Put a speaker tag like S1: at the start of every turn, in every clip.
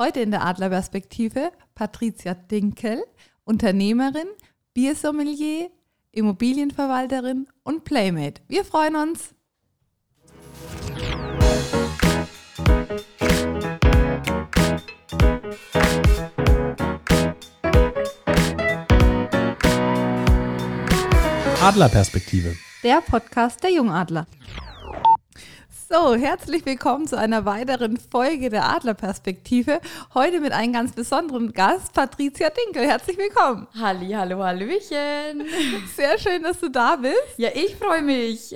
S1: Heute in der Adlerperspektive Patricia Dinkel, Unternehmerin, Biersommelier, Immobilienverwalterin und Playmate. Wir freuen uns.
S2: Adlerperspektive.
S1: Der Podcast der Jungadler. So, herzlich willkommen zu einer weiteren Folge der Adlerperspektive. Heute mit einem ganz besonderen Gast, Patricia Dinkel. Herzlich willkommen.
S3: Halli, hallo, hallöchen.
S1: Sehr schön, dass du da bist.
S3: Ja, ich freue mich.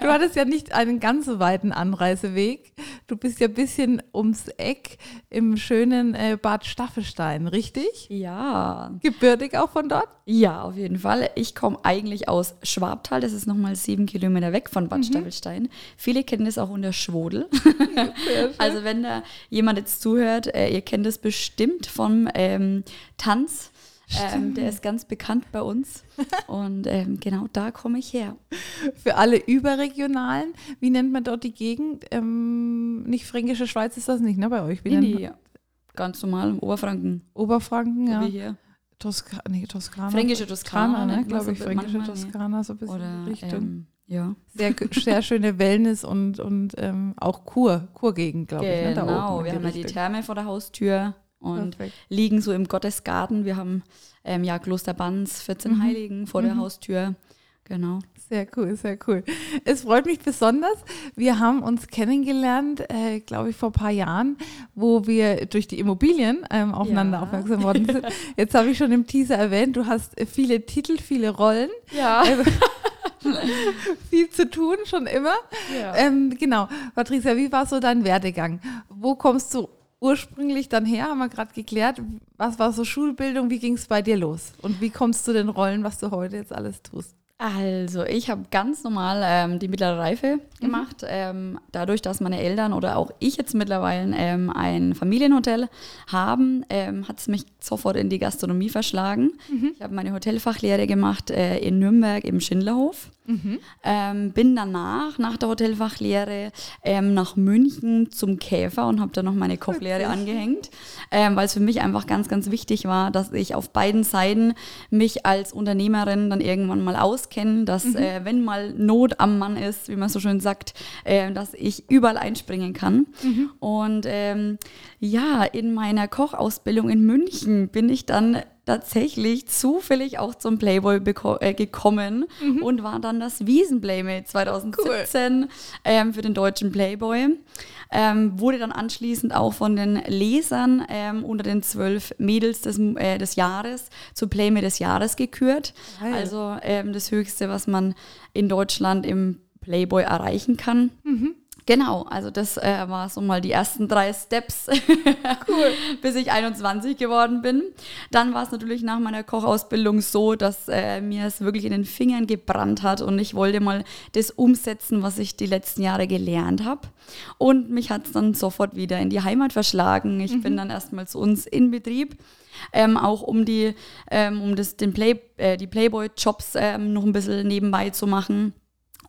S1: Du hattest ja nicht einen ganz so weiten Anreiseweg. Du bist ja ein bisschen ums Eck im schönen äh, Bad Staffelstein, richtig?
S3: Ja.
S1: Gebürtig auch von dort?
S3: Ja, auf jeden Fall. Ich komme eigentlich aus Schwabtal, das ist nochmal sieben Kilometer weg von Bad mhm. Staffelstein. Viele kennen das auch unter Schwodel. also wenn da jemand jetzt zuhört, äh, ihr kennt das bestimmt vom ähm, Tanz. Ähm, der ist ganz bekannt bei uns. Und ähm, genau da komme ich her.
S1: Für alle Überregionalen, wie nennt man dort die Gegend? Ähm, nicht Fränkische Schweiz ist das nicht, ne, bei euch? Wie
S3: nee, nee, ganz normal, Oberfranken.
S1: Oberfranken, ja.
S3: Wie hier.
S1: Toska nee, Toskana.
S3: Fränkische Toskana,
S1: ne, glaube ich. Fränkische Toskana, so ein bisschen
S3: Oder,
S1: Richtung.
S3: Ja.
S1: Sehr, sehr schöne Wellness und, und ähm, auch Kur, Kurgegend, glaube
S3: genau.
S1: ich.
S3: Ne, genau, wir haben ja die Therme vor der Haustür und Perfekt. liegen so im Gottesgarten. Wir haben ähm, ja Kloster Banz, 14 mhm. Heiligen vor mhm. der Haustür. Genau.
S1: Sehr cool, sehr cool. Es freut mich besonders. Wir haben uns kennengelernt, äh, glaube ich, vor ein paar Jahren, wo wir durch die Immobilien ähm, aufeinander ja. aufmerksam worden sind. Jetzt habe ich schon im Teaser erwähnt, du hast viele Titel, viele Rollen.
S3: Ja.
S1: Äh, viel zu tun, schon immer.
S3: Ja.
S1: Ähm, genau. Patricia, wie war so dein Werdegang? Wo kommst du ursprünglich dann her? Haben wir gerade geklärt. Was war so Schulbildung? Wie ging es bei dir los? Und wie kommst du den Rollen, was du heute jetzt alles tust?
S3: Also, ich habe ganz normal ähm, die mittlere Reife mhm. gemacht. Mhm. Ähm, dadurch, dass meine Eltern oder auch ich jetzt mittlerweile ähm, ein Familienhotel haben, ähm, hat es mich sofort in die Gastronomie verschlagen. Mhm. Ich habe meine Hotelfachlehre gemacht äh, in Nürnberg im Schindlerhof. Mhm. Ähm, bin danach, nach der Hotelfachlehre, ähm, nach München zum Käfer und habe da noch meine Kochlehre angehängt, ähm, weil es für mich einfach ganz, ganz wichtig war, dass ich auf beiden Seiten mich als Unternehmerin dann irgendwann mal auskenne, dass mhm. äh, wenn mal Not am Mann ist, wie man so schön sagt, äh, dass ich überall einspringen kann. Mhm. Und ähm, ja, in meiner Kochausbildung in München bin ich dann tatsächlich zufällig auch zum Playboy äh, gekommen mhm. und war dann das Wiesenplaymate 2017 cool. ähm, für den deutschen Playboy. Ähm, wurde dann anschließend auch von den Lesern ähm, unter den zwölf Mädels des, äh, des Jahres zu Playmate des Jahres gekürt. Geil. Also ähm, das Höchste, was man in Deutschland im Playboy erreichen kann. Mhm. Genau, also das äh, war so mal die ersten drei Steps, cool. bis ich 21 geworden bin. Dann war es natürlich nach meiner Kochausbildung so, dass äh, mir es wirklich in den Fingern gebrannt hat und ich wollte mal das umsetzen, was ich die letzten Jahre gelernt habe. Und mich hat es dann sofort wieder in die Heimat verschlagen. Ich mhm. bin dann erstmal zu uns in Betrieb. Ähm, auch um die, ähm, um das, den Play, äh, die Playboy-Jobs ähm, noch ein bisschen nebenbei zu machen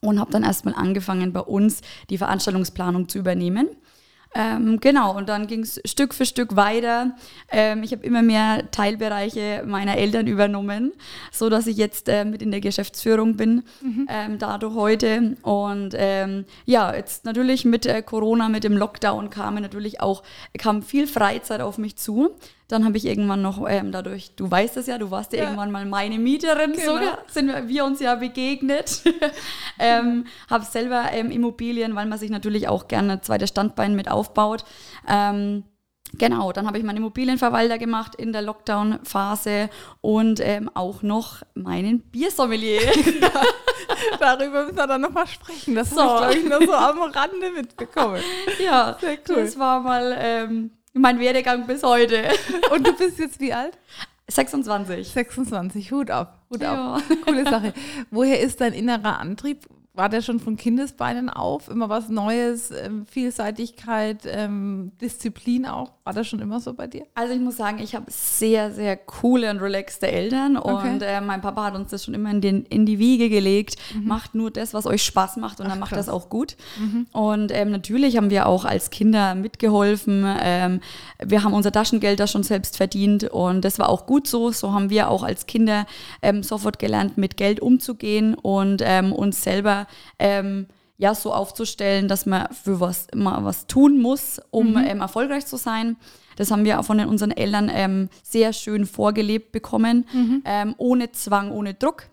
S3: und habe dann erstmal angefangen, bei uns die Veranstaltungsplanung zu übernehmen. Ähm, genau, und dann ging es Stück für Stück weiter. Ähm, ich habe immer mehr Teilbereiche meiner Eltern übernommen, so dass ich jetzt äh, mit in der Geschäftsführung bin, mhm. ähm, dadurch heute. Und ähm, ja, jetzt natürlich mit äh, Corona, mit dem Lockdown kam natürlich auch kam viel Freizeit auf mich zu. Dann habe ich irgendwann noch ähm, dadurch, du weißt es ja, du warst ja, ja. irgendwann mal meine Mieterin, genau. sogar sind wir, wir, uns ja begegnet. ähm, habe selber ähm, Immobilien, weil man sich natürlich auch gerne ein zweites Standbein mit aufbaut. Ähm, Genau, dann habe ich meinen Immobilienverwalter gemacht in der Lockdown-Phase und ähm, auch noch meinen Biersommelier.
S1: ja, darüber müssen wir dann nochmal sprechen. Das so. habe ich, glaube ich, nur so am Rande mitbekommen.
S3: Ja, Sehr cool. das war mal ähm, mein Werdegang bis heute.
S1: Und du bist jetzt wie alt?
S3: 26.
S1: 26, Hut ab, Hut ja. ab. Coole Sache. Woher ist dein innerer Antrieb? War der schon von Kindesbeinen auf? Immer was Neues, ähm, Vielseitigkeit, ähm, Disziplin auch? War das schon immer so bei dir?
S3: Also ich muss sagen, ich habe sehr, sehr coole und relaxte Eltern okay. und äh, mein Papa hat uns das schon immer in, den, in die Wiege gelegt. Mhm. Macht nur das, was euch Spaß macht und Ach, dann macht krass. das auch gut. Mhm. Und ähm, natürlich haben wir auch als Kinder mitgeholfen. Ähm, wir haben unser Taschengeld da schon selbst verdient und das war auch gut so. So haben wir auch als Kinder ähm, sofort gelernt, mit Geld umzugehen und ähm, uns selber ähm, ja so aufzustellen, dass man für was immer was tun muss, um mhm. ähm, erfolgreich zu sein. Das haben wir auch von unseren Eltern ähm, sehr schön vorgelebt bekommen, mhm. ähm, ohne Zwang, ohne Druck.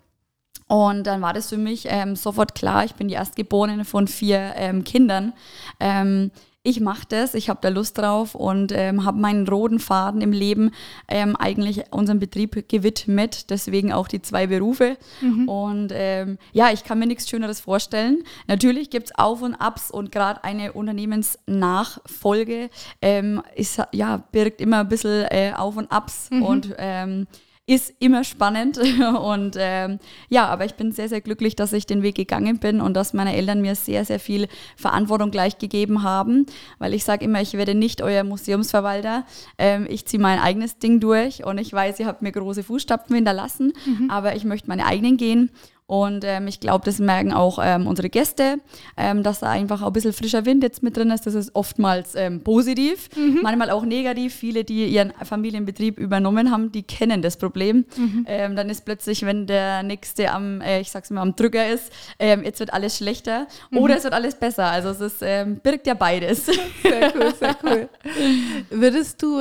S3: Und dann war das für mich ähm, sofort klar, ich bin die Erstgeborene von vier ähm, Kindern ähm, ich mache das, ich habe da Lust drauf und ähm, habe meinen roten Faden im Leben ähm, eigentlich unserem Betrieb gewidmet. Deswegen auch die zwei Berufe. Mhm. Und ähm, ja, ich kann mir nichts Schöneres vorstellen. Natürlich gibt es Auf und Abs und gerade eine Unternehmensnachfolge ähm, ist, ja, birgt immer ein bisschen äh, Auf und Abs. Mhm. Und ähm, ist immer spannend. Und ähm, ja, aber ich bin sehr, sehr glücklich, dass ich den Weg gegangen bin und dass meine Eltern mir sehr, sehr viel Verantwortung gleich gegeben haben, weil ich sage immer, ich werde nicht euer Museumsverwalter. Ähm, ich ziehe mein eigenes Ding durch und ich weiß, ihr habt mir große Fußstapfen hinterlassen, mhm. aber ich möchte meine eigenen gehen. Und ähm, ich glaube, das merken auch ähm, unsere Gäste, ähm, dass da einfach auch ein bisschen frischer Wind jetzt mit drin ist. Das ist oftmals ähm, positiv, mhm. manchmal auch negativ. Viele, die ihren Familienbetrieb übernommen haben, die kennen das Problem. Mhm. Ähm, dann ist plötzlich, wenn der Nächste am, äh, ich sag's mal, am Drücker ist, ähm, jetzt wird alles schlechter mhm. oder es wird alles besser. Also es ist, birgt ja beides.
S1: Sehr cool, sehr cool. Würdest du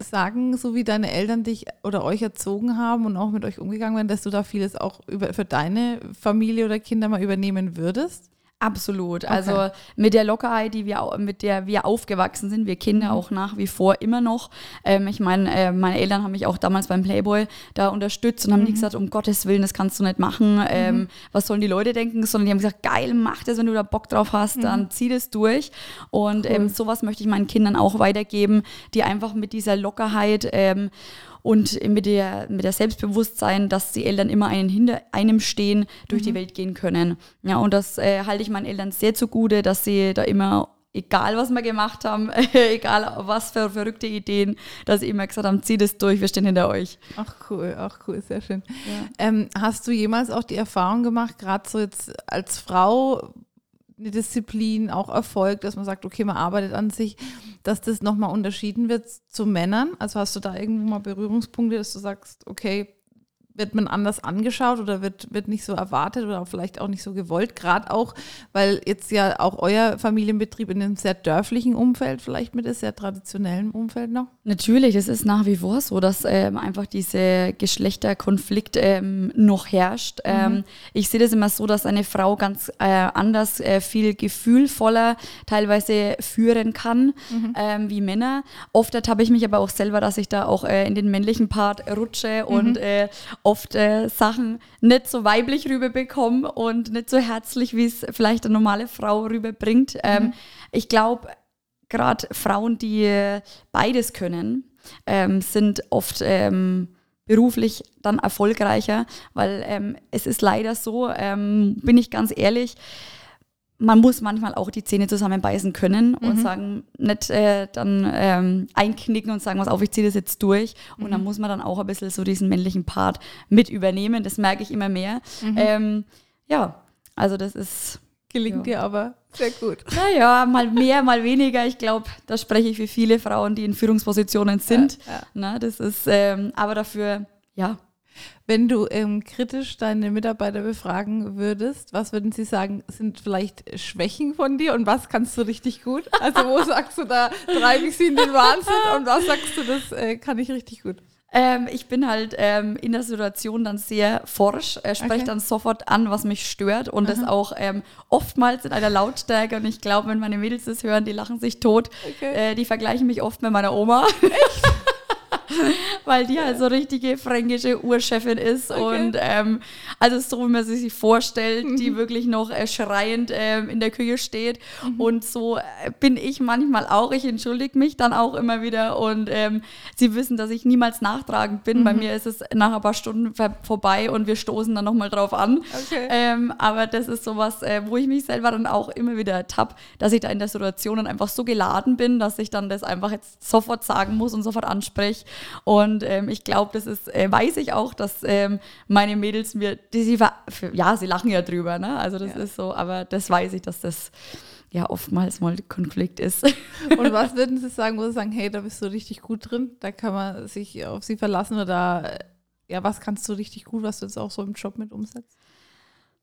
S1: sagen, so wie deine Eltern dich oder euch erzogen haben und auch mit euch umgegangen werden, dass du da vieles auch über, für deine deine Familie oder Kinder mal übernehmen würdest?
S3: Absolut. Okay. Also mit der Lockerheit, die wir, mit der wir aufgewachsen sind, wir Kinder mhm. auch nach wie vor immer noch. Ähm, ich meine, äh, meine Eltern haben mich auch damals beim Playboy da unterstützt und haben mhm. nicht gesagt, um Gottes Willen, das kannst du nicht machen. Mhm. Ähm, was sollen die Leute denken? Sondern die haben gesagt, geil, mach das, wenn du da Bock drauf hast, mhm. dann zieh das durch. Und cool. ähm, sowas möchte ich meinen Kindern auch weitergeben, die einfach mit dieser Lockerheit ähm, und mit der, mit der Selbstbewusstsein, dass die Eltern immer einen hinter einem stehen, durch mhm. die Welt gehen können. Ja, und das äh, halte ich meinen Eltern sehr zugute, dass sie da immer egal was wir gemacht haben, egal was für verrückte Ideen, dass sie immer gesagt haben, zieh das durch, wir stehen hinter euch.
S1: Ach cool, ach cool, sehr schön. Ja. Ähm, hast du jemals auch die Erfahrung gemacht, gerade so jetzt als Frau, eine Disziplin, auch Erfolg, dass man sagt, okay, man arbeitet an sich, dass das nochmal unterschieden wird zu Männern? Also hast du da irgendwo mal Berührungspunkte, dass du sagst, okay, wird man anders angeschaut oder wird, wird nicht so erwartet oder vielleicht auch nicht so gewollt, gerade auch, weil jetzt ja auch euer Familienbetrieb in einem sehr dörflichen Umfeld vielleicht mit ist, sehr traditionellen Umfeld noch?
S3: Natürlich, es ist nach wie vor so, dass ähm, einfach dieser Geschlechterkonflikt ähm, noch herrscht. Mhm. Ähm, ich sehe das immer so, dass eine Frau ganz äh, anders, äh, viel gefühlvoller teilweise führen kann mhm. Ähm, wie Männer. Oft habe ich mich aber auch selber, dass ich da auch äh, in den männlichen Part rutsche mhm. und äh, oft äh, Sachen nicht so weiblich rüberbekomme und nicht so herzlich, wie es vielleicht eine normale Frau rüberbringt. Ähm, mhm. Ich glaube, gerade Frauen, die beides können, ähm, sind oft ähm, beruflich dann erfolgreicher, weil ähm, es ist leider so, ähm, bin ich ganz ehrlich, man muss manchmal auch die Zähne zusammenbeißen können und mhm. sagen, nicht äh, dann ähm, einknicken und sagen, was auf, ich ziehe das jetzt durch. Und mhm. dann muss man dann auch ein bisschen so diesen männlichen Part mit übernehmen. Das merke ich immer mehr. Mhm. Ähm, ja, also das ist.
S1: Gelingt ja. dir aber sehr gut.
S3: Naja, mal mehr, mal weniger. Ich glaube, da spreche ich für viele Frauen, die in Führungspositionen sind. Ja, ja. Na, das ist, ähm, aber dafür, ja,
S1: wenn du ähm, kritisch deine Mitarbeiter befragen würdest, was würden sie sagen, sind vielleicht Schwächen von dir und was kannst du richtig gut? Also wo sagst du, da treibe ich sie in den Wahnsinn und was sagst du, das äh, kann ich richtig gut?
S3: Ähm, ich bin halt ähm, in der Situation dann sehr forsch, äh, spreche okay. dann sofort an, was mich stört und Aha. das auch ähm, oftmals in einer Lautstärke. Und ich glaube, wenn meine Mädels das hören, die lachen sich tot. Okay. Äh, die vergleichen mich oft mit meiner Oma. Echt? weil die halt so richtige fränkische Urchefin ist okay. und ähm, also so, wie man sie sich vorstellt, mhm. die wirklich noch äh, schreiend ähm, in der Küche steht mhm. und so äh, bin ich manchmal auch. Ich entschuldige mich dann auch immer wieder und ähm, sie wissen, dass ich niemals nachtragend bin. Mhm. Bei mir ist es nach ein paar Stunden vorbei und wir stoßen dann nochmal drauf an. Okay. Ähm, aber das ist sowas, äh, wo ich mich selber dann auch immer wieder ertappe, dass ich da in der Situation dann einfach so geladen bin, dass ich dann das einfach jetzt sofort sagen muss und sofort anspreche. Und ähm, ich glaube, das ist, äh, weiß ich auch, dass ähm, meine Mädels mir, die, sie, ja, sie lachen ja drüber, ne? Also das ja. ist so, aber das weiß ich, dass das ja oftmals mal Konflikt ist.
S1: Und was würden Sie sagen, wo Sie sagen, hey, da bist du richtig gut drin, da kann man sich auf Sie verlassen oder ja, was kannst du richtig gut, was du jetzt auch so im Job mit umsetzt?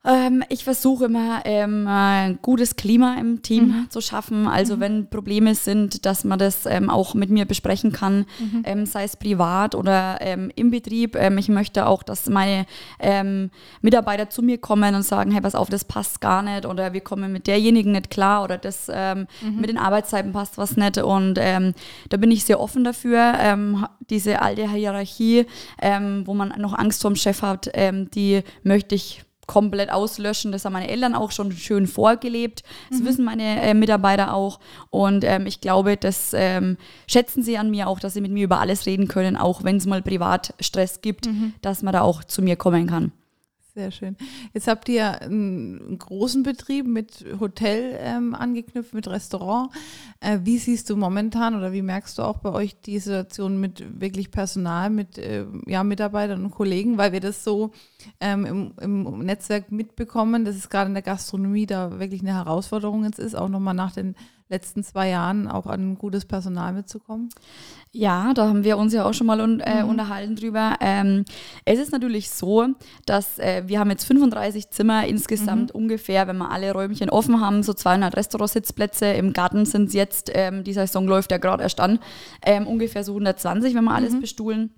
S3: Ähm, ich versuche immer ähm, ein gutes Klima im Team mhm. zu schaffen. Also mhm. wenn Probleme sind, dass man das ähm, auch mit mir besprechen kann, mhm. Ähm, sei es privat oder ähm, im Betrieb. Ähm, ich möchte auch, dass meine Mitarbeiter zu mir kommen und sagen, hey, pass auf, das passt gar nicht oder wir kommen mit derjenigen nicht klar oder das mhm. mit den Arbeitszeiten passt was nicht. Und da bin ich sehr offen dafür. diese alte Hierarchie, wo man noch Angst vor dem Chef hat, die möchte ich komplett auslöschen. Das haben meine Eltern auch schon schön vorgelebt. Das mhm. wissen meine äh, Mitarbeiter auch. Und ähm, ich glaube, das ähm, schätzen sie an mir auch, dass sie mit mir über alles reden können, auch wenn es mal Privatstress gibt, mhm. dass man da auch zu mir kommen kann.
S1: Sehr schön. Jetzt habt ihr einen großen Betrieb mit Hotel ähm, angeknüpft, mit Restaurant. Äh, wie siehst du momentan oder wie merkst du auch bei euch die Situation mit wirklich Personal, mit äh, ja, Mitarbeitern und Kollegen, weil wir das so ähm, im, im, Netzwerk mitbekommen, dass es gerade in der Gastronomie da wirklich eine Herausforderung jetzt ist, auch nochmal nach den letzten zwei Jahren auch an gutes Personal mitzukommen?
S3: Ja, da haben wir uns ja auch schon mal un äh, mhm. unterhalten drüber. Ähm, es ist natürlich so, dass äh, wir haben jetzt 35 Zimmer insgesamt mhm. ungefähr, wenn wir alle Räumchen offen haben, so 200 Restaurantsitzplätze. Im Garten sind es jetzt, ähm, die Saison läuft ja gerade erst an, ähm, ungefähr so 120, wenn wir alles mhm. bestuhlen.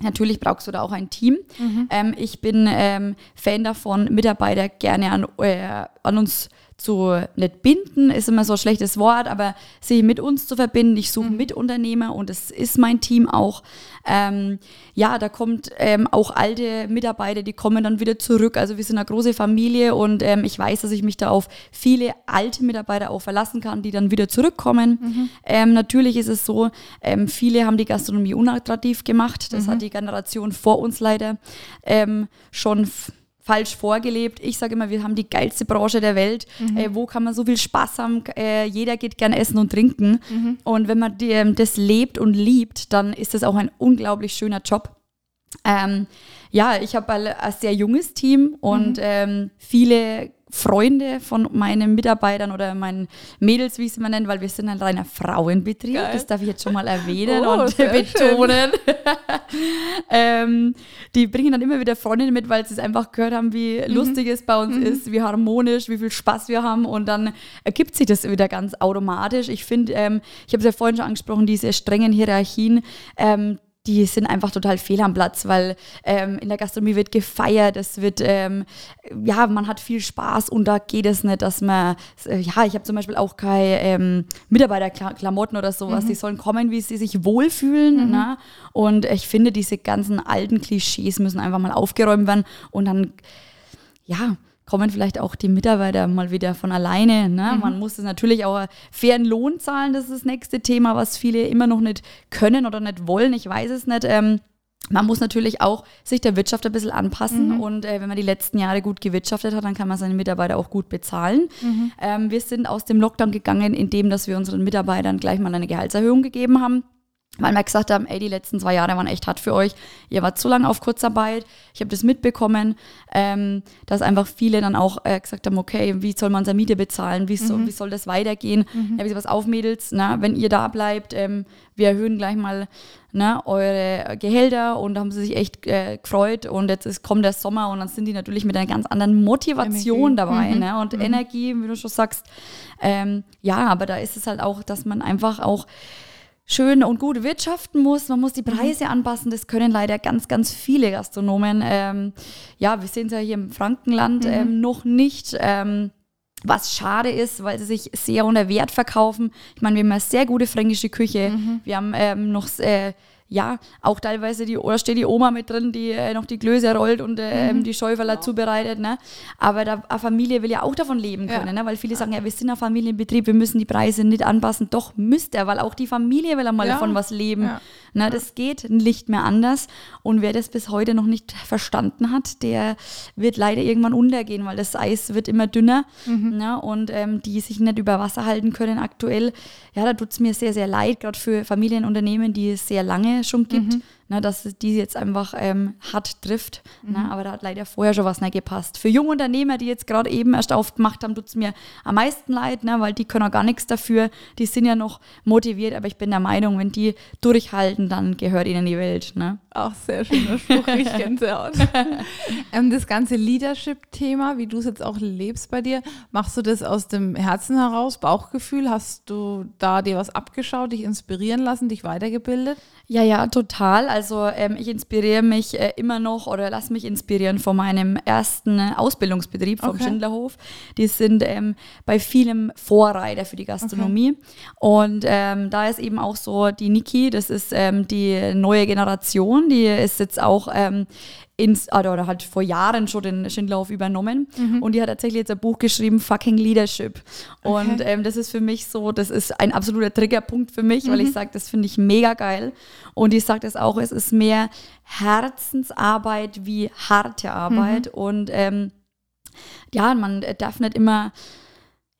S3: Natürlich brauchst du da auch ein Team. Mhm. Ähm, ich bin ähm, Fan davon, Mitarbeiter gerne an, äh, an uns zu nicht binden, ist immer so ein schlechtes Wort, aber sie mit uns zu verbinden. Ich suche mhm. Mitunternehmer und es ist mein Team auch. Ähm, ja, da kommt ähm, auch alte Mitarbeiter, die kommen dann wieder zurück. Also wir sind eine große Familie und ähm, ich weiß, dass ich mich da auf viele alte Mitarbeiter auch verlassen kann, die dann wieder zurückkommen. Mhm. Ähm, natürlich ist es so, ähm, viele haben die Gastronomie unattraktiv gemacht. Das mhm. hat die Generation vor uns leider ähm, schon falsch vorgelebt. Ich sage immer, wir haben die geilste Branche der Welt. Mhm. Äh, wo kann man so viel Spaß haben? Äh, jeder geht gern essen und trinken. Mhm. Und wenn man die, ähm, das lebt und liebt, dann ist das auch ein unglaublich schöner Job. Ähm, ja, ich habe ein, ein, sehr junges Team und mhm. ähm, viele Freunde von meinen Mitarbeitern oder meinen Mädels, wie ich sie mal nenne, weil wir sind ein reiner Frauenbetrieb. Geil. Das darf ich jetzt schon mal erwähnen oh, und betonen. ähm, die bringen dann immer wieder Freundinnen mit, weil sie es einfach gehört haben, wie mhm. lustig es bei uns mhm. ist, wie harmonisch, wie viel Spaß wir haben und dann ergibt sich das wieder ganz automatisch. Ich finde, ähm, ich habe es ja vorhin schon angesprochen, diese strengen Hierarchien, ähm, die sind einfach total fehl am Platz, weil ähm, in der Gastronomie wird gefeiert, es wird, ähm, ja, man hat viel Spaß und da geht es nicht, dass man, äh, ja, ich habe zum Beispiel auch keine ähm, Mitarbeiterklamotten oder sowas, mhm. die sollen kommen, wie sie sich wohlfühlen. Mhm. Ne? Und ich finde, diese ganzen alten Klischees müssen einfach mal aufgeräumt werden und dann, ja, kommen vielleicht auch die Mitarbeiter mal wieder von alleine. Ne? Mhm. Man muss es natürlich auch fairen Lohn zahlen, das ist das nächste Thema, was viele immer noch nicht können oder nicht wollen. Ich weiß es nicht. Ähm, man muss natürlich auch sich der Wirtschaft ein bisschen anpassen mhm. und äh, wenn man die letzten Jahre gut gewirtschaftet hat, dann kann man seine Mitarbeiter auch gut bezahlen. Mhm. Ähm, wir sind aus dem Lockdown gegangen, indem dass wir unseren Mitarbeitern gleich mal eine Gehaltserhöhung gegeben haben weil wir gesagt haben, ey, die letzten zwei Jahre waren echt hart für euch. Ihr wart zu lange auf Kurzarbeit. Ich habe das mitbekommen, ähm, dass einfach viele dann auch äh, gesagt haben, okay, wie soll man seine Miete bezahlen? Wie, so, mhm. wie soll das weitergehen? Mhm. Ich gesagt, was auf, Mädels, na, wenn ihr da bleibt, ähm, wir erhöhen gleich mal na, eure Gehälter und da haben sie sich echt äh, gefreut und jetzt ist, kommt der Sommer und dann sind die natürlich mit einer ganz anderen Motivation Energie. dabei mhm. ne? und mhm. Energie, wie du schon sagst. Ähm, ja, aber da ist es halt auch, dass man einfach auch schön und gut wirtschaften muss. Man muss die mhm. Preise anpassen. Das können leider ganz, ganz viele Gastronomen. Ähm, ja, wir sehen es ja hier im Frankenland mhm. ähm, noch nicht. Ähm, was schade ist, weil sie sich sehr unter Wert verkaufen. Ich meine, wir haben eine sehr gute fränkische Küche. Mhm. Wir haben ähm, noch äh, ja, auch teilweise die, oder steht die Oma mit drin, die äh, noch die Glöse rollt und äh, mhm. die Schäuferler genau. zubereitet. Ne? Aber da, eine Familie will ja auch davon leben können, ja. ne? weil viele sagen, ja, wir sind ein Familienbetrieb, wir müssen die Preise nicht anpassen. Doch müsst er, weil auch die Familie will einmal ja. davon was leben. Ja. Ne? Das geht nicht mehr anders. Und wer das bis heute noch nicht verstanden hat, der wird leider irgendwann untergehen, weil das Eis wird immer dünner mhm. ne? und ähm, die sich nicht über Wasser halten können aktuell. Ja, da tut es mir sehr, sehr leid, gerade für Familienunternehmen, die es sehr lange schon gibt. Mhm ne, dass die jetzt einfach ähm, hart trifft. Ne, mhm. Ne, aber da hat leider vorher schon was nicht gepasst. Für junge Unternehmer, die jetzt gerade eben erst aufgemacht haben, tut es mir am meisten leid, ne, weil die können auch gar nichts dafür. Die sind ja noch motiviert, aber ich bin der Meinung, wenn die durchhalten, dann gehört ihnen die Welt. Ne?
S1: Auch sehr schöner Spruch, ich Gänsehaut. ähm, das ganze Leadership-Thema, wie du es jetzt auch lebst bei dir, machst du das aus dem Herzen heraus, Bauchgefühl? Hast du da dir was abgeschaut, dich inspirieren lassen, dich weitergebildet?
S3: Ja, ja, total. Also ähm, ich inspiriere mich äh, immer noch oder lasse mich inspirieren von meinem ersten äh, Ausbildungsbetrieb vom okay. Schindlerhof. Die sind ähm, bei vielem Vorreiter für die Gastronomie. Okay. Und ähm, da ist eben auch so die Niki, das ist ähm, die neue Generation, die ist jetzt auch ähm, ins, oder hat vor Jahren schon den Schindlauf übernommen mhm. und die hat tatsächlich jetzt ein Buch geschrieben, Fucking Leadership. Okay. Und ähm, das ist für mich so, das ist ein absoluter Triggerpunkt für mich, mhm. weil ich mhm. sage, das finde ich mega geil. Und ich sage das auch, es ist mehr Herzensarbeit wie harte Arbeit. Mhm. Und ähm, ja, man darf nicht immer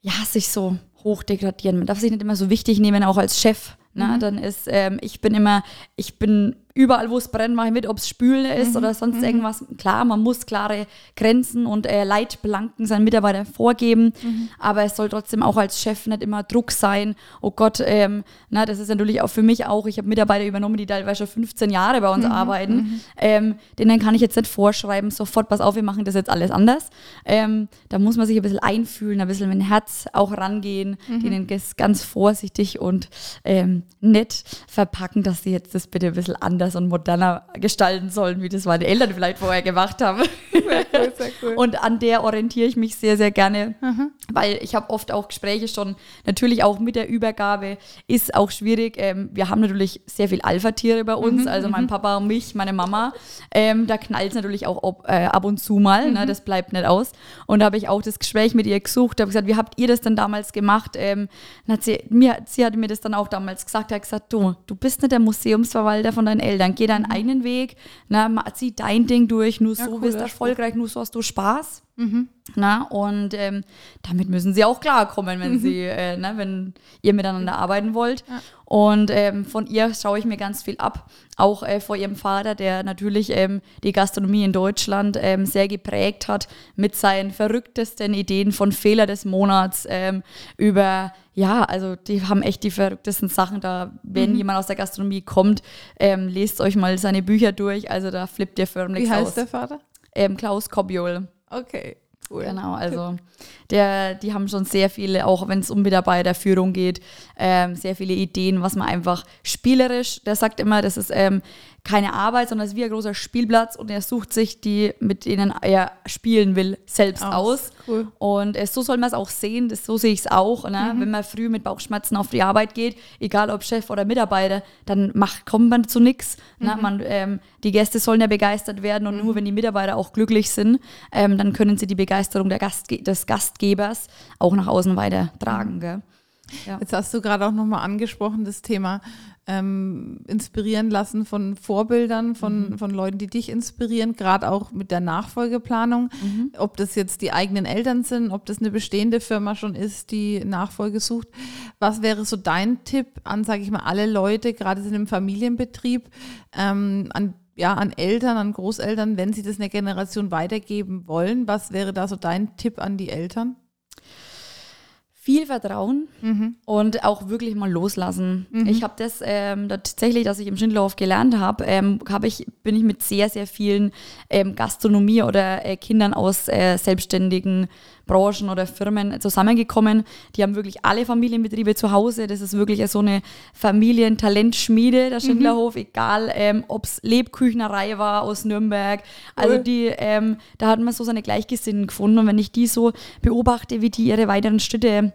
S3: ja, sich so hochdegradieren. Man darf sich nicht immer so wichtig nehmen, auch als Chef. Ne? Mhm. Dann ist, ähm, ich bin immer, ich bin überall, wo es brennt, mache ich mit, ob es Spülen ist mhm. oder sonst mhm. irgendwas. Klar, man muss klare Grenzen und äh, Leitplanken seinen Mitarbeitern vorgeben, mhm. aber es soll trotzdem auch als Chef nicht immer Druck sein. Oh Gott, ähm, na, das ist natürlich auch für mich auch, ich habe Mitarbeiter übernommen, die teilweise schon 15 Jahre bei uns mhm. arbeiten. Mhm. Ähm, denen kann ich jetzt nicht vorschreiben, sofort, pass auf, wir machen das jetzt alles anders. Ähm, da muss man sich ein bisschen einfühlen, ein bisschen mit dem Herz auch rangehen, mhm. denen ganz vorsichtig und ähm, nett verpacken, dass sie jetzt das bitte ein bisschen anders anders und moderner gestalten sollen, wie das meine Eltern vielleicht vorher gemacht haben. Sehr cool, sehr cool. Und an der orientiere ich mich sehr, sehr gerne, mhm. weil ich habe oft auch Gespräche schon, natürlich auch mit der Übergabe, ist auch schwierig. Ähm, wir haben natürlich sehr viel Alpha-Tiere bei uns, mhm, also mein mhm. Papa und mich, meine Mama. Ähm, da knallt es natürlich auch ob, äh, ab und zu mal, ne? mhm. das bleibt nicht aus. Und da habe ich auch das Gespräch mit ihr gesucht, habe gesagt, wie habt ihr das denn damals gemacht? Ähm, hat sie, mir, sie hatte mir das dann auch damals gesagt, hat gesagt, du, du bist nicht der Museumsverwalter von deinen Eltern Eltern. Geh deinen mhm. eigenen Weg, na, zieh dein Ding durch, nur ja, so cool, wirst du erfolgreich, nur so hast du Spaß. Mhm. Na, und ähm, damit müssen sie auch klarkommen, wenn mhm. sie, äh, ne, wenn ihr miteinander arbeiten wollt. Ja. Und ähm, von ihr schaue ich mir ganz viel ab. Auch äh, vor ihrem Vater, der natürlich ähm, die Gastronomie in Deutschland ähm, sehr geprägt hat mit seinen verrücktesten Ideen von Fehler des Monats ähm, über, ja, also die haben echt die verrücktesten Sachen da. Wenn mhm. jemand aus der Gastronomie kommt, ähm, lest euch mal seine Bücher durch. Also da flippt ihr förmlich
S1: aus. Wie heißt aus. der Vater?
S3: Ähm, Klaus Kobiol.
S1: Okay. Cool.
S3: Genau, also der, die haben schon sehr viele, auch wenn es um Mitarbeiterführung geht, ähm, sehr viele Ideen, was man einfach spielerisch, der sagt immer, das ist ähm, keine Arbeit, sondern es ist wie ein großer Spielplatz und er sucht sich die, mit denen er spielen will, selbst aus. aus. Cool. Und äh, so soll man es auch sehen, das, so sehe ich es auch. Ne? Mhm. Wenn man früh mit Bauchschmerzen auf die Arbeit geht, egal ob Chef oder Mitarbeiter, dann macht, kommt man zu nichts. Ne? Mhm. ähm, die Gäste sollen ja begeistert werden und mhm. nur wenn die Mitarbeiter auch glücklich sind, ähm, dann können sie die Begeisterung der Gastge des Gastgebers auch nach außen weitertragen. Mhm.
S1: Ja. Jetzt hast du gerade auch nochmal angesprochen, das Thema ähm, inspirieren lassen von Vorbildern, von, mhm. von Leuten, die dich inspirieren, gerade auch mit der Nachfolgeplanung. Mhm. Ob das jetzt die eigenen Eltern sind, ob das eine bestehende Firma schon ist, die Nachfolge sucht. Was wäre so dein Tipp an, sage ich mal, alle Leute, gerade in einem Familienbetrieb, ähm, an ja, an Eltern, an Großeltern, wenn sie das einer Generation weitergeben wollen. Was wäre da so dein Tipp an die Eltern?
S3: Viel Vertrauen mhm. und auch wirklich mal loslassen. Mhm. Ich habe das ähm, tatsächlich, dass ich im Schindlerhof gelernt habe, ähm, hab ich, bin ich mit sehr, sehr vielen ähm, Gastronomie oder äh, Kindern aus äh, selbstständigen Branchen oder Firmen zusammengekommen. Die haben wirklich alle Familienbetriebe zu Hause. Das ist wirklich so eine Familientalentschmiede, der Schindlerhof, mhm. egal ähm, ob es Lebküchnerei war aus Nürnberg. Also die, ähm, da hat man so seine Gleichgesinnten gefunden. Und wenn ich die so beobachte, wie die ihre weiteren Schritte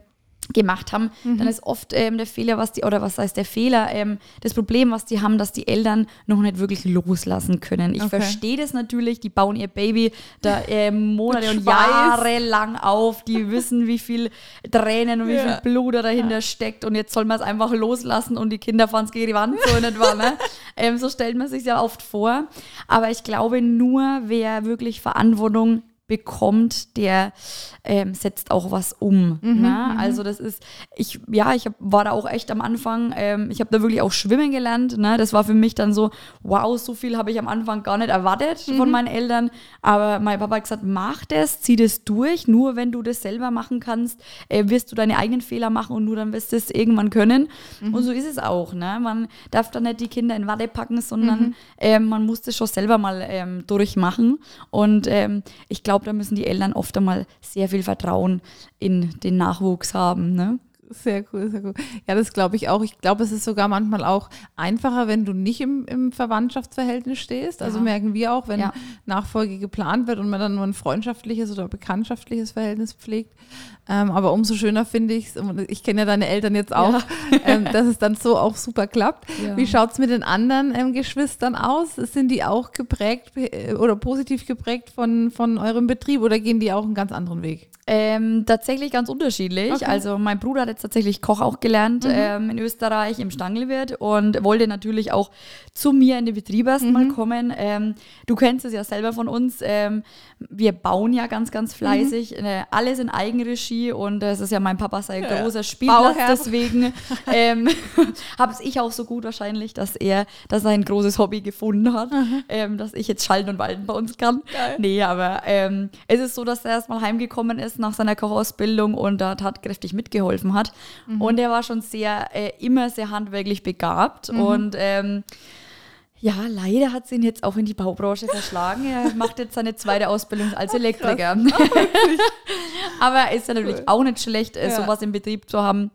S3: gemacht haben, mhm. dann ist oft ähm, der Fehler, was die, oder was heißt der Fehler, ähm, das Problem, was die haben, dass die Eltern noch nicht wirklich loslassen können. Ich okay. verstehe das natürlich, die bauen ihr Baby da ähm, Monate und Jahre lang auf, die wissen, wie viel Tränen und wie ja. viel Blut da dahinter ja. steckt und jetzt soll man es einfach loslassen und die Kinder fahren es gegen die Wand, so nicht wahr, ne? Ähm, so stellt man sich ja oft vor. Aber ich glaube, nur wer wirklich Verantwortung bekommt, der ähm, setzt auch was um. Mhm, ne? Mhm. Also das ist, ich, ja, ich hab, war da auch echt am Anfang, ähm, ich habe da wirklich auch schwimmen gelernt. Ne? Das war für mich dann so, wow, so viel habe ich am Anfang gar nicht erwartet mhm. von meinen Eltern. Aber mein Papa hat gesagt, mach das, zieh das durch. Nur wenn du das selber machen kannst, äh, wirst du deine eigenen Fehler machen und nur dann wirst du es irgendwann können. Mhm. Und so ist es auch. Ne? Man darf dann nicht die Kinder in Watte packen, sondern mhm. ähm, man muss das schon selber mal ähm, durchmachen. Und ähm, ich glaube, da müssen die Eltern oft einmal sehr viel viel Vertrauen in den Nachwuchs haben. Ne?
S1: Sehr cool, sehr cool. Ja, das glaube ich auch. Ich glaube, es ist sogar manchmal auch einfacher, wenn du nicht im, im Verwandtschaftsverhältnis stehst. Also ja. merken wir auch, wenn ja. Nachfolge geplant wird und man dann nur ein freundschaftliches oder bekanntschaftliches Verhältnis pflegt. Ähm, aber umso schöner finde ich es, ich kenne ja deine Eltern jetzt auch, ja. ähm, dass es dann so auch super klappt. Wie schaut es mit den anderen ähm, Geschwistern aus? Sind die auch geprägt äh, oder positiv geprägt von, von eurem Betrieb oder gehen die auch einen ganz anderen Weg?
S3: Ähm, tatsächlich ganz unterschiedlich. Okay. Also mein Bruder hat jetzt tatsächlich Koch auch gelernt mhm. ähm, in Österreich im Stangelwirt und wollte natürlich auch zu mir in den Betrieb erstmal mhm. kommen. Ähm, du kennst es ja selber von uns. Ähm, wir bauen ja ganz, ganz fleißig. Mhm. Äh, alles in Eigenregie und das ist ja mein Papa sein ja. großer Spielplatz. Deswegen ähm, habe es ich auch so gut wahrscheinlich, dass er, dass er ein großes Hobby gefunden hat, mhm. ähm, dass ich jetzt schalten und walten bei uns kann. Geil. Nee, aber ähm, es ist so, dass er erstmal heimgekommen ist nach seiner Kochausbildung und da tatkräftig mitgeholfen hat. Mhm. Und er war schon sehr, äh, immer sehr handwerklich begabt mhm. und ähm, ja, leider hat sie ihn jetzt auch in die Baubranche verschlagen. Er macht jetzt seine zweite Ausbildung als Elektriker. Aber ist ja natürlich cool. auch nicht schlecht, äh, ja. sowas im Betrieb zu haben.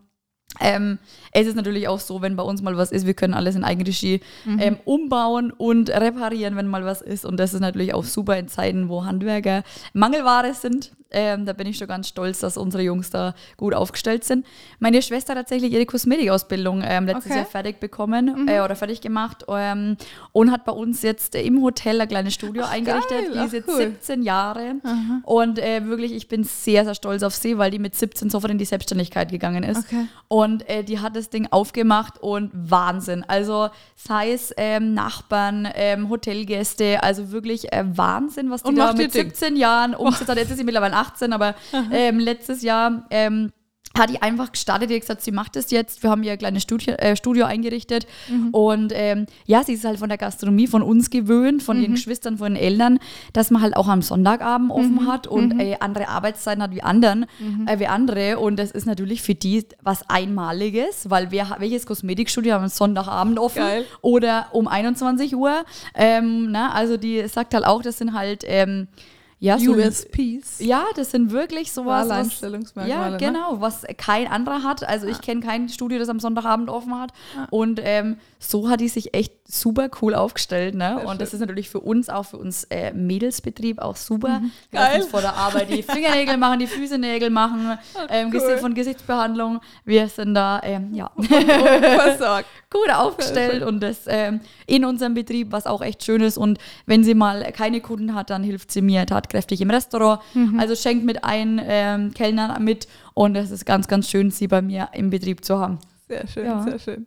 S3: Ähm, es ist natürlich auch so, wenn bei uns mal was ist, wir können alles in Eigenregie mhm. ähm, umbauen und reparieren, wenn mal was ist. Und das ist natürlich auch super in Zeiten, wo Handwerker Mangelware sind. Ähm, da bin ich schon ganz stolz, dass unsere Jungs da gut aufgestellt sind. Meine Schwester hat tatsächlich ihre Kosmetikausbildung ähm, letztes okay. Jahr fertig bekommen mhm. äh, oder fertig gemacht ähm, und hat bei uns jetzt äh, im Hotel ein kleines Studio Ach, eingerichtet. Geil. Die ist jetzt cool. 17 Jahre mhm. und äh, wirklich, ich bin sehr, sehr stolz auf sie, weil die mit 17 sofort in die Selbstständigkeit gegangen ist. Okay. Und äh, die hat das Ding aufgemacht und Wahnsinn. Also sei es ähm, Nachbarn, ähm, Hotelgäste, also wirklich äh, Wahnsinn, was die und da mit 17 Ding. Jahren umgesetzt hat. Jetzt ist sie mittlerweile 18, aber ähm, letztes Jahr ähm, hat die einfach gestartet, die hat gesagt, sie macht das jetzt. Wir haben ihr ein kleines Studio, äh, Studio eingerichtet. Mhm. Und ähm, ja, sie ist halt von der Gastronomie, von uns gewöhnt, von mhm. ihren Geschwistern, von den Eltern, dass man halt auch am Sonntagabend offen mhm. hat und mhm. äh, andere Arbeitszeiten hat wie anderen, mhm. äh, wie andere. Und das ist natürlich für die was Einmaliges, weil wer, welches Kosmetikstudio haben am Sonntagabend offen Geil. oder um 21 Uhr? Ähm, na, also die sagt halt auch, das sind halt ähm, ja,
S1: so, USPs.
S3: Ja, das sind wirklich sowas. Ja, ne? genau, ne? was kein anderer hat. Also ja. ich kenne kein Studio, das am Sonntagabend offen hat. Ja. Und ähm, so hat die sich echt super cool aufgestellt. Ne? und das ist natürlich für uns, auch für uns äh, Mädelsbetrieb auch super. Mhm. Wir Geil. uns vor der Arbeit die Fingernägel machen, die Füßenägel machen, ähm, cool. von Gesichtsbehandlung. Wir sind da, ähm, ja, gut aufgestellt und das ähm, in unserem Betrieb, was auch echt schön ist. Und wenn sie mal keine Kunden hat, dann hilft sie mir tatkräftig im Restaurant. Mhm. Also schenkt mit ein ähm, Kellner mit und es ist ganz, ganz schön, sie bei mir im Betrieb zu haben.
S1: Sehr schön, ja. sehr schön.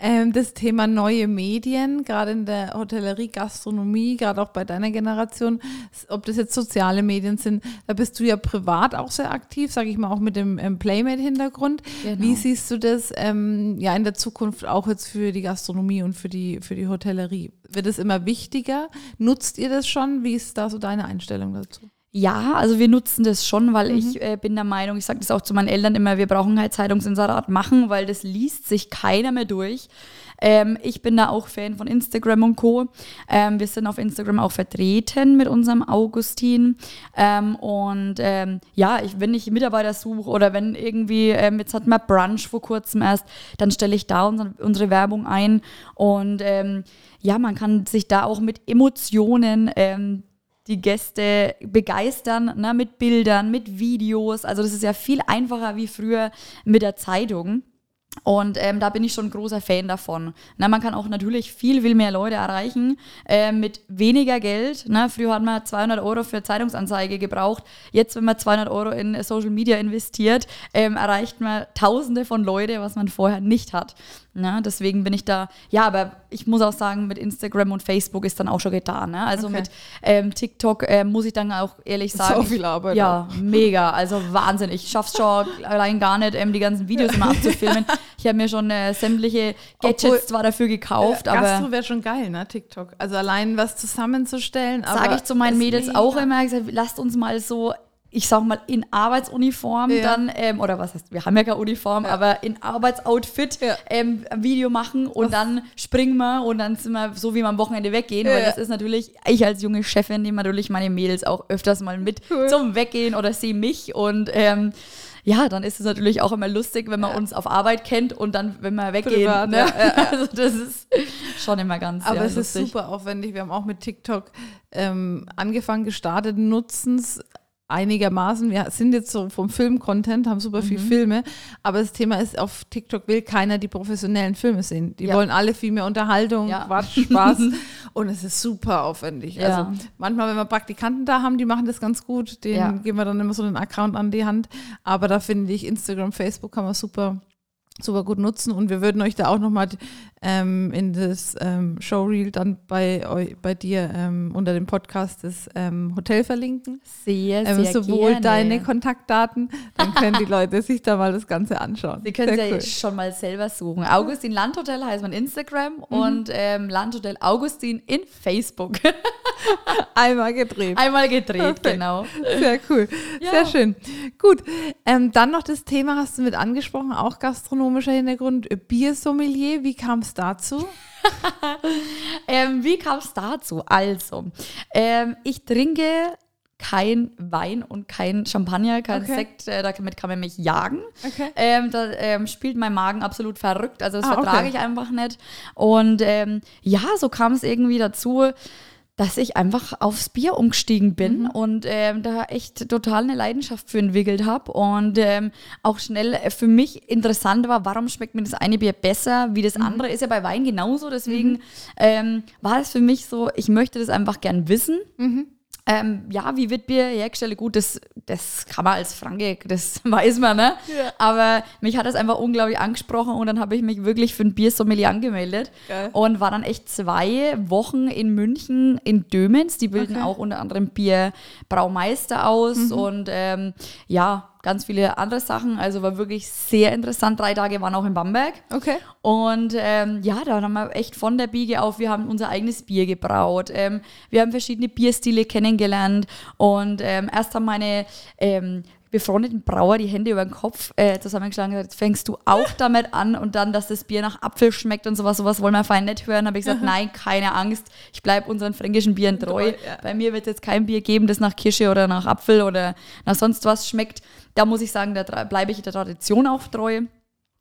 S1: Ähm, das Thema neue Medien, gerade in der Hotellerie, Gastronomie, gerade auch bei deiner Generation, ob das jetzt soziale Medien sind, da bist du ja privat auch sehr aktiv, sage ich mal, auch mit dem ähm, Playmate-Hintergrund. Genau. Wie siehst du das ähm, ja in der Zukunft auch jetzt für die Gastronomie und für die, für die Hotellerie? Wird es immer wichtiger? Nutzt ihr das schon? Wie ist da so deine Einstellung dazu?
S3: Ja, also wir nutzen das schon, weil mhm. ich äh, bin der Meinung, ich sage das auch zu meinen Eltern immer, wir brauchen halt Zeitungsinserat machen, weil das liest sich keiner mehr durch. Ähm, ich bin da auch Fan von Instagram und Co. Ähm, wir sind auf Instagram auch vertreten mit unserem Augustin. Ähm, und ähm, ja, ich, wenn ich Mitarbeiter suche oder wenn irgendwie, ähm, jetzt hat man Brunch vor kurzem erst, dann stelle ich da unsere, unsere Werbung ein. Und ähm, ja, man kann sich da auch mit Emotionen die Gäste begeistern, ne, mit Bildern, mit Videos. Also das ist ja viel einfacher wie früher mit der Zeitung. Und ähm, da bin ich schon ein großer Fan davon. Na, man kann auch natürlich viel, viel mehr Leute erreichen äh, mit weniger Geld. Na, früher hat man 200 Euro für Zeitungsanzeige gebraucht. Jetzt, wenn man 200 Euro in Social Media investiert, ähm, erreicht man Tausende von Leuten, was man vorher nicht hat. Ne? Deswegen bin ich da, ja, aber ich muss auch sagen, mit Instagram und Facebook ist dann auch schon getan. Ne? Also okay. mit ähm, TikTok äh, muss ich dann auch ehrlich sagen.
S1: So viel Arbeit.
S3: Ja, auch. mega. Also Wahnsinn. Ich schaff's schon allein gar nicht, ähm, die ganzen Videos immer abzufilmen. Ich habe mir schon äh, sämtliche Gadgets Obwohl, zwar dafür gekauft, äh, aber.
S1: Gastro wäre schon geil, ne? TikTok. Also allein was zusammenzustellen.
S3: Sage ich zu meinen Mädels auch immer gesagt, lasst uns mal so ich sag mal, in Arbeitsuniform ja. dann, ähm, oder was heißt, wir haben ja keine Uniform, ja. aber in Arbeitsoutfit ja. ähm, ein Video machen und was? dann springen wir und dann sind wir so, wie wir am Wochenende weggehen, weil das ist natürlich, ich als junge Chefin nehme natürlich meine Mädels auch öfters mal mit cool. zum Weggehen oder sehe mich und ähm, ja, dann ist es natürlich auch immer lustig, wenn man uns auf Arbeit kennt und dann, wenn wir weggehen. Privat, ne? Also das ist schon immer ganz
S1: Aber es lustig. ist super aufwendig. Wir haben auch mit TikTok ähm, angefangen, gestartet, nutzen es einigermaßen. Wir sind jetzt so vom Film-Content, haben super mhm. viel Filme, aber das Thema ist, auf TikTok will keiner die professionellen Filme sehen. Die ja. wollen alle viel mehr Unterhaltung, ja. Quatsch, Spaß und es ist super aufwendig. Ja. Also manchmal, wenn wir Praktikanten da haben, die machen das ganz gut, denen geben wir dann immer so einen Account an die Hand, aber da finde ich Instagram, Facebook kann man super super gut nutzen und wir würden euch da auch nochmal ähm, in das ähm, Showreel dann bei, euch, bei dir ähm, unter dem Podcast das ähm, Hotel verlinken.
S3: Sehr, ähm, sehr
S1: Sowohl gerne. deine Kontaktdaten, dann können die Leute sich da mal das Ganze anschauen.
S3: Sie können es ja schon mal selber suchen. Augustin Landhotel heißt man Instagram mhm. und ähm, Landhotel Augustin in Facebook.
S1: Einmal gedreht.
S3: Einmal gedreht, Perfekt. genau.
S1: Sehr cool. Ja. Sehr schön. Gut. Ähm, dann noch das Thema, hast du mit angesprochen, auch gastronomischer Hintergrund, Biersommelier. Wie kam es dazu?
S3: ähm, wie kam es dazu? Also, ähm, ich trinke kein Wein und kein Champagner, kein okay. Sekt, äh, damit kann man mich jagen. Okay. Ähm, da ähm, spielt mein Magen absolut verrückt, also das ah, vertrage okay. ich einfach nicht. Und ähm, ja, so kam es irgendwie dazu dass ich einfach aufs Bier umgestiegen bin mhm. und ähm, da echt total eine Leidenschaft für entwickelt habe und ähm, auch schnell für mich interessant war, warum schmeckt mir das eine Bier besser wie das mhm. andere. Ist ja bei Wein genauso, deswegen mhm. ähm, war es für mich so, ich möchte das einfach gern wissen. Ähm, ja, wie wird Bier hergestellt? Gut, das, das kann man als Franke, das weiß man, ne? Ja. Aber mich hat das einfach unglaublich angesprochen und dann habe ich mich wirklich für ein Biersommelier angemeldet Geil. und war dann echt zwei Wochen in München in Dömens. Die bilden okay. auch unter anderem Bierbraumeister aus mhm. und ähm, ja, ganz viele andere Sachen. Also war wirklich sehr interessant. Drei Tage waren auch in Bamberg.
S1: Okay.
S3: Und ähm, ja, da haben wir echt von der Biege auf, wir haben unser eigenes Bier gebraut. Ähm, wir haben verschiedene Bierstile kennengelernt. Und ähm, erst haben meine ähm, befreundeten Brauer die Hände über den Kopf äh, zusammengeschlagen und gesagt, fängst du auch damit an und dann, dass das Bier nach Apfel schmeckt und sowas, sowas wollen wir fein nicht hören. Habe ich gesagt, nein, keine Angst, ich bleibe unseren fränkischen Bieren treu. Ja. Bei mir wird es jetzt kein Bier geben, das nach Kirsche oder nach Apfel oder nach sonst was schmeckt. Da muss ich sagen, da bleibe ich der Tradition auch treu.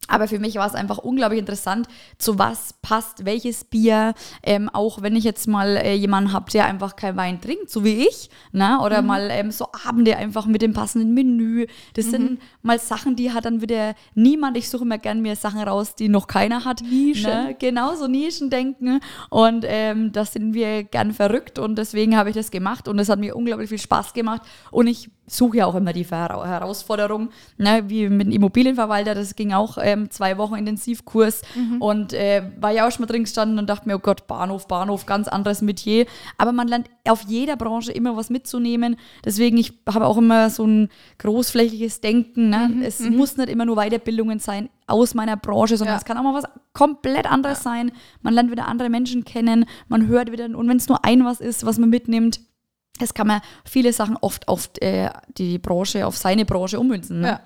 S3: Aber für mich war es einfach unglaublich interessant, zu was passt welches Bier. Ähm, auch wenn ich jetzt mal äh, jemanden habe, der einfach kein Wein trinkt, so wie ich, ne? oder mhm. mal ähm, so Abende einfach mit dem passenden Menü. Das mhm. sind mal Sachen, die hat dann wieder niemand. Ich suche immer gerne mir Sachen raus, die noch keiner hat.
S1: Nischen.
S3: Ne? Genau, so Nischendenken. Und ähm, das sind wir gern verrückt und deswegen habe ich das gemacht und es hat mir unglaublich viel Spaß gemacht. Und ich suche ja auch immer die Herausforderung, ne? wie mit dem Immobilienverwalter, das ging auch ähm, zwei Wochen Intensivkurs mhm. und äh, war ja auch schon mal drin gestanden und dachte mir, oh Gott, Bahnhof, Bahnhof, ganz anderes Metier. Aber man lernt auf jeder Branche immer was mitzunehmen. Deswegen, ich habe auch immer so ein großflächiges Denken. Ne? Mhm. Es mhm. muss nicht immer nur Weiterbildungen sein aus meiner Branche, sondern ja. es kann auch mal was komplett anderes ja. sein. Man lernt wieder andere Menschen kennen, man hört wieder, und wenn es nur ein was ist, was man mitnimmt, es kann man viele Sachen oft auf äh, die Branche, auf seine Branche ummünzen. Ne?
S1: Ja.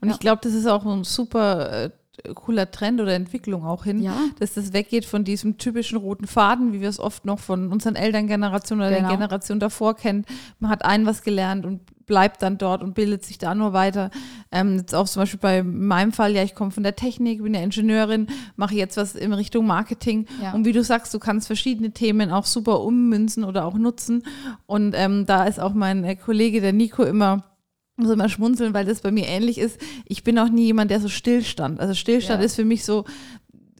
S1: Und ja. ich glaube, das ist auch ein super äh, cooler Trend oder Entwicklung auch hin, ja. dass das weggeht von diesem typischen roten Faden, wie wir es oft noch von unseren Elterngenerationen oder genau. der Generation davor kennen. Man hat ein was gelernt und bleibt dann dort und bildet sich da nur weiter. Ähm, jetzt auch zum Beispiel bei meinem Fall, ja, ich komme von der Technik, bin ja Ingenieurin, mache jetzt was in Richtung Marketing. Ja. Und wie du sagst, du kannst verschiedene Themen auch super ummünzen oder auch nutzen. Und ähm, da ist auch mein äh, Kollege, der Nico, immer muss immer schmunzeln, weil das bei mir ähnlich ist. Ich bin auch nie jemand, der so stillstand. Also Stillstand ja. ist für mich so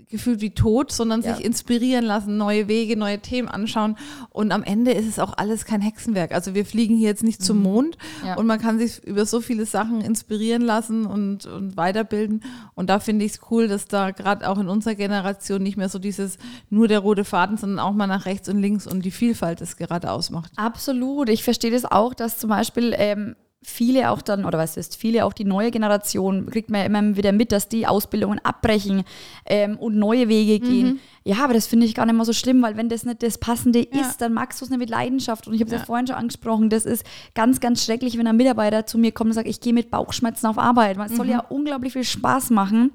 S1: gefühlt wie tot, sondern ja. sich inspirieren lassen, neue Wege, neue Themen anschauen. Und am Ende ist es auch alles kein Hexenwerk. Also wir fliegen hier jetzt nicht mhm. zum Mond ja. und man kann sich über so viele Sachen inspirieren lassen und, und weiterbilden. Und da finde ich es cool, dass da gerade auch in unserer Generation nicht mehr so dieses nur der rote Faden, sondern auch mal nach rechts und links und die Vielfalt es gerade ausmacht.
S3: Absolut. Ich verstehe das auch, dass zum Beispiel ähm, viele auch dann, oder was ist, viele auch die neue Generation, kriegt man ja immer wieder mit, dass die Ausbildungen abbrechen ähm, und neue Wege gehen. Mhm. Ja, aber das finde ich gar nicht mal so schlimm, weil wenn das nicht das Passende ja. ist, dann magst du es nicht mit Leidenschaft. Und ich habe es ja. ja vorhin schon angesprochen, das ist ganz, ganz schrecklich, wenn ein Mitarbeiter zu mir kommt und sagt, ich gehe mit Bauchschmerzen auf Arbeit. Es mhm. soll ja unglaublich viel Spaß machen.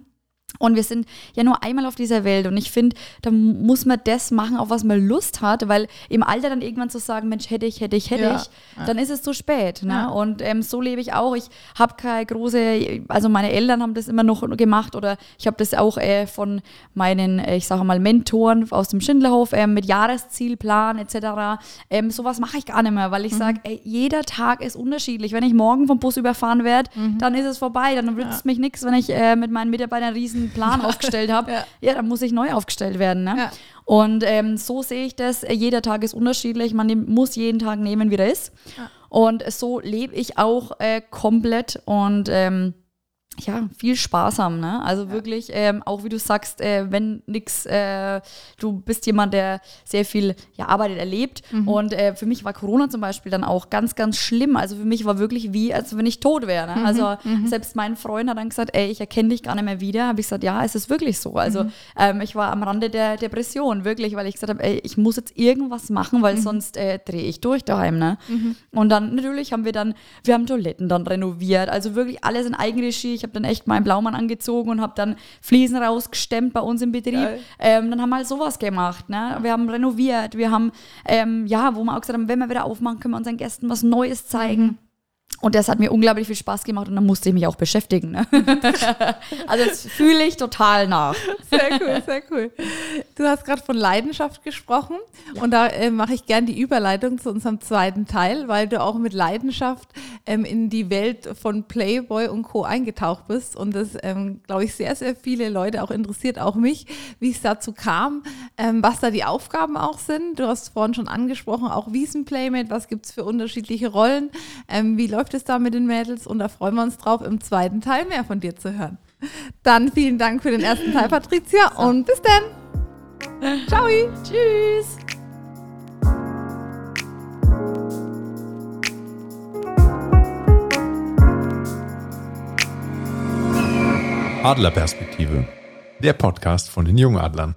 S3: Und wir sind ja nur einmal auf dieser Welt. Und ich finde, da muss man das machen, auf was man Lust hat, weil im Alter dann irgendwann zu sagen, Mensch, hätte ich, hätte ich, hätte ja. ich, dann ist es zu spät. Ne? Ja. Und ähm, so lebe ich auch. Ich habe keine große, also meine Eltern haben das immer noch gemacht oder ich habe das auch äh, von meinen, äh, ich sage mal, Mentoren aus dem Schindlerhof äh, mit Jahreszielplan etc. Ähm, sowas mache ich gar nicht mehr, weil ich mhm. sage, jeder Tag ist unterschiedlich. Wenn ich morgen vom Bus überfahren werde, mhm. dann ist es vorbei. Dann nützt ja. mich nichts, wenn ich äh, mit meinen Mitarbeitern riesen riesen Plan aufgestellt habe, ja. ja, dann muss ich neu aufgestellt werden. Ne? Ja. Und ähm, so sehe ich das. Jeder Tag ist unterschiedlich. Man muss jeden Tag nehmen, wie er ist. Ja. Und so lebe ich auch äh, komplett. Und ähm, ja, viel haben, ne? Also ja. wirklich, ähm, auch wie du sagst, äh, wenn nix, äh, du bist jemand, der sehr viel ja, arbeitet, erlebt. Mhm. Und äh, für mich war Corona zum Beispiel dann auch ganz, ganz schlimm. Also für mich war wirklich wie, als wenn ich tot wäre. Ne? Mhm. Also mhm. selbst mein Freund hat dann gesagt, ey, ich erkenne dich gar nicht mehr wieder. Habe ich gesagt, ja, es ist wirklich so. Also mhm. ähm, ich war am Rande der Depression, wirklich, weil ich gesagt habe, ey, ich muss jetzt irgendwas machen, weil mhm. sonst äh, drehe ich durch daheim. Ne? Mhm. Und dann natürlich haben wir dann, wir haben Toiletten dann renoviert. Also wirklich alles in Eigenregie ich habe dann echt meinen Blaumann angezogen und habe dann Fliesen rausgestemmt bei uns im Betrieb. Ähm, dann haben wir halt sowas gemacht. Ne? Wir haben renoviert, wir haben, ähm, ja, wo wir auch gesagt haben, wenn wir wieder aufmachen, können wir unseren Gästen was Neues zeigen. Mhm. Und das hat mir unglaublich viel Spaß gemacht und dann musste ich mich auch beschäftigen. Ne? also das fühle ich total nach.
S1: Sehr cool, sehr cool. Du hast gerade von Leidenschaft gesprochen ja. und da äh, mache ich gern die Überleitung zu unserem zweiten Teil, weil du auch mit Leidenschaft ähm, in die Welt von Playboy und Co. eingetaucht bist und das, ähm, glaube ich, sehr, sehr viele Leute auch interessiert, auch mich, wie es dazu kam, ähm, was da die Aufgaben auch sind. Du hast vorhin schon angesprochen, auch Wiesen-Playmate, was gibt es für unterschiedliche Rollen, ähm, wie läuft läuft es da mit den Mädels und da freuen wir uns drauf, im zweiten Teil mehr von dir zu hören. Dann vielen Dank für den ersten Teil, Patricia, und bis dann. Ciao. Tschüss.
S2: Adlerperspektive, der Podcast von den Jungadlern.